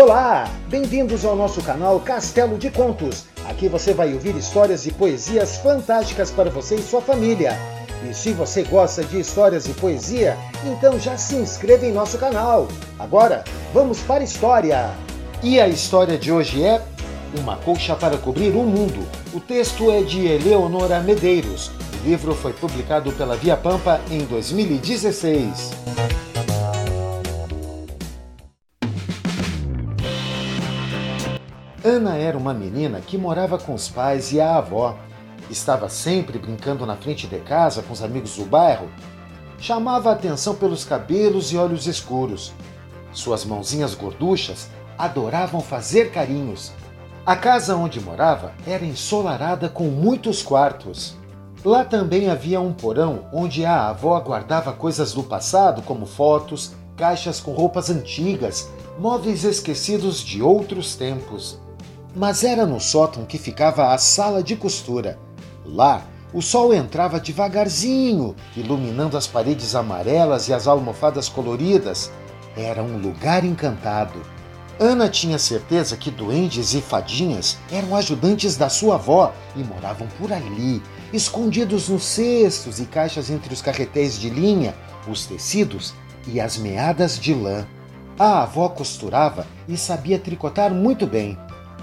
Olá! Bem-vindos ao nosso canal Castelo de Contos. Aqui você vai ouvir histórias e poesias fantásticas para você e sua família. E se você gosta de histórias e poesia, então já se inscreva em nosso canal. Agora, vamos para a história. E a história de hoje é Uma colcha para cobrir o mundo. O texto é de Eleonora Medeiros. O livro foi publicado pela Via Pampa em 2016. Ana era uma menina que morava com os pais e a avó. Estava sempre brincando na frente de casa com os amigos do bairro. Chamava a atenção pelos cabelos e olhos escuros. Suas mãozinhas gorduchas adoravam fazer carinhos. A casa onde morava era ensolarada com muitos quartos. Lá também havia um porão onde a avó guardava coisas do passado, como fotos, caixas com roupas antigas, móveis esquecidos de outros tempos. Mas era no sótão que ficava a sala de costura. Lá, o sol entrava devagarzinho, iluminando as paredes amarelas e as almofadas coloridas. Era um lugar encantado. Ana tinha certeza que duendes e fadinhas eram ajudantes da sua avó e moravam por ali, escondidos nos cestos e caixas entre os carretéis de linha, os tecidos e as meadas de lã. A avó costurava e sabia tricotar muito bem.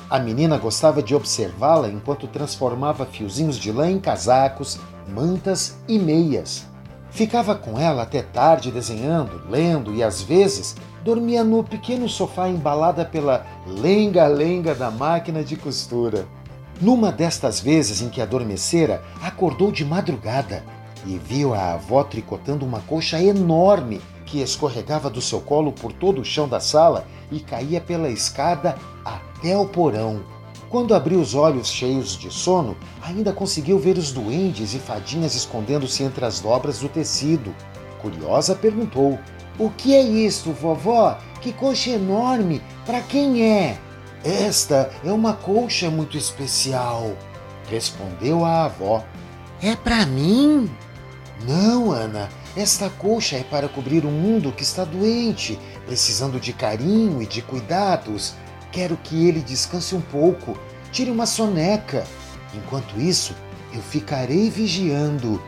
A menina gostava de observá-la enquanto transformava fiozinhos de lã em casacos, mantas e meias. Ficava com ela até tarde desenhando, lendo e às vezes dormia no pequeno sofá embalada pela lenga-lenga da máquina de costura. Numa destas vezes em que adormecera, acordou de madrugada e viu a avó tricotando uma colcha enorme que escorregava do seu colo por todo o chão da sala e caía pela escada até o porão. Quando abriu os olhos cheios de sono, ainda conseguiu ver os duendes e fadinhas escondendo-se entre as dobras do tecido. Curiosa, perguntou: O que é isto, vovó? Que colcha enorme! Para quem é? Esta é uma colcha muito especial, respondeu a avó. É para mim? Não, Ana. Esta colcha é para cobrir o mundo que está doente, precisando de carinho e de cuidados. Quero que ele descanse um pouco, tire uma soneca. Enquanto isso, eu ficarei vigiando.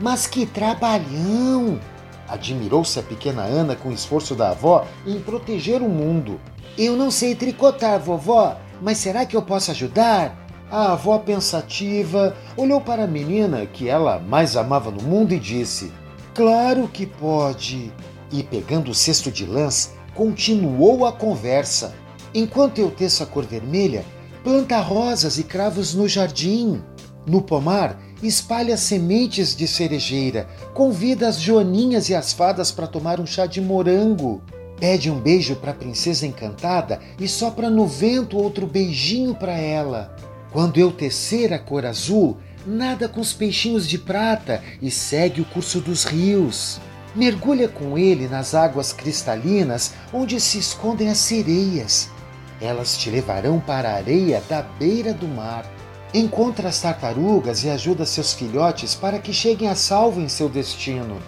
Mas que trabalhão! Admirou-se a pequena Ana com o esforço da avó em proteger o mundo. Eu não sei tricotar, vovó, mas será que eu posso ajudar? A avó pensativa olhou para a menina que ela mais amava no mundo e disse: Claro que pode. E pegando o cesto de lãs, continuou a conversa. Enquanto eu teço a cor vermelha, planta rosas e cravos no jardim. No pomar, espalha sementes de cerejeira. Convida as joaninhas e as fadas para tomar um chá de morango. Pede um beijo para a princesa encantada e sopra no vento outro beijinho para ela. Quando eu tecer a cor azul, nada com os peixinhos de prata e segue o curso dos rios. Mergulha com ele nas águas cristalinas onde se escondem as sereias. Elas te levarão para a areia da beira do mar. Encontra as tartarugas e ajuda seus filhotes para que cheguem a salvo em seu destino.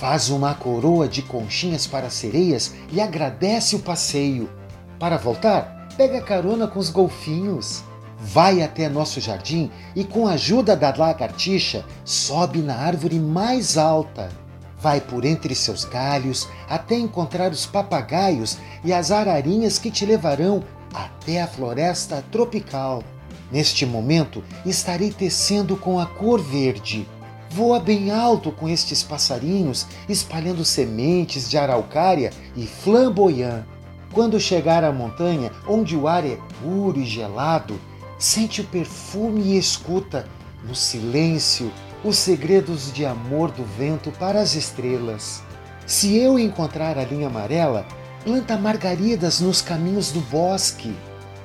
Faz uma coroa de conchinhas para as sereias e agradece o passeio. Para voltar, pega carona com os golfinhos. Vai até nosso jardim e, com a ajuda da lagartixa, sobe na árvore mais alta. Vai por entre seus galhos até encontrar os papagaios e as ararinhas que te levarão até a floresta tropical. Neste momento, estarei tecendo com a cor verde. Voa bem alto com estes passarinhos, espalhando sementes de araucária e flamboyant. Quando chegar à montanha, onde o ar é puro e gelado, Sente o perfume e escuta, no silêncio, os segredos de amor do vento para as estrelas. Se eu encontrar a linha amarela, planta margaridas nos caminhos do bosque.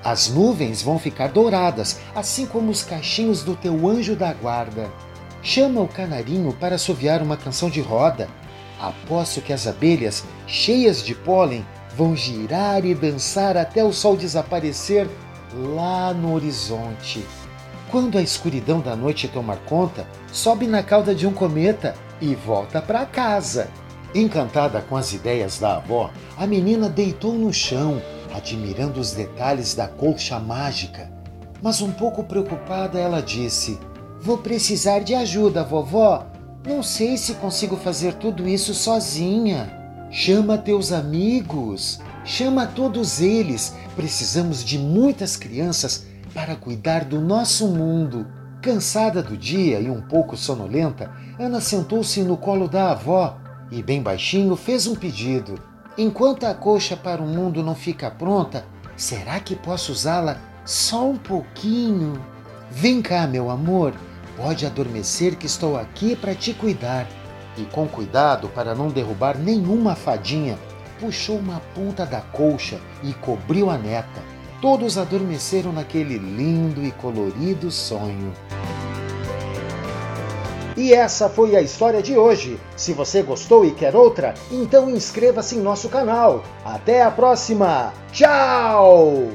As nuvens vão ficar douradas, assim como os cachinhos do teu anjo da guarda. Chama o canarinho para assoviar uma canção de roda. Aposto que as abelhas, cheias de pólen, vão girar e dançar até o sol desaparecer lá no horizonte. Quando a escuridão da noite tomar conta, sobe na cauda de um cometa e volta para casa. Encantada com as ideias da avó, a menina deitou no chão, admirando os detalhes da colcha mágica. Mas um pouco preocupada, ela disse: Vou precisar de ajuda, vovó. Não sei se consigo fazer tudo isso sozinha. Chama teus amigos, chama todos eles. Precisamos de muitas crianças para cuidar do nosso mundo. Cansada do dia e um pouco sonolenta, Ana sentou-se no colo da avó e, bem baixinho, fez um pedido. Enquanto a coxa para o mundo não fica pronta, será que posso usá-la só um pouquinho? Vem cá, meu amor, pode adormecer que estou aqui para te cuidar. E com cuidado para não derrubar nenhuma fadinha, puxou uma ponta da colcha e cobriu a neta. Todos adormeceram naquele lindo e colorido sonho. E essa foi a história de hoje. Se você gostou e quer outra, então inscreva-se em nosso canal. Até a próxima! Tchau!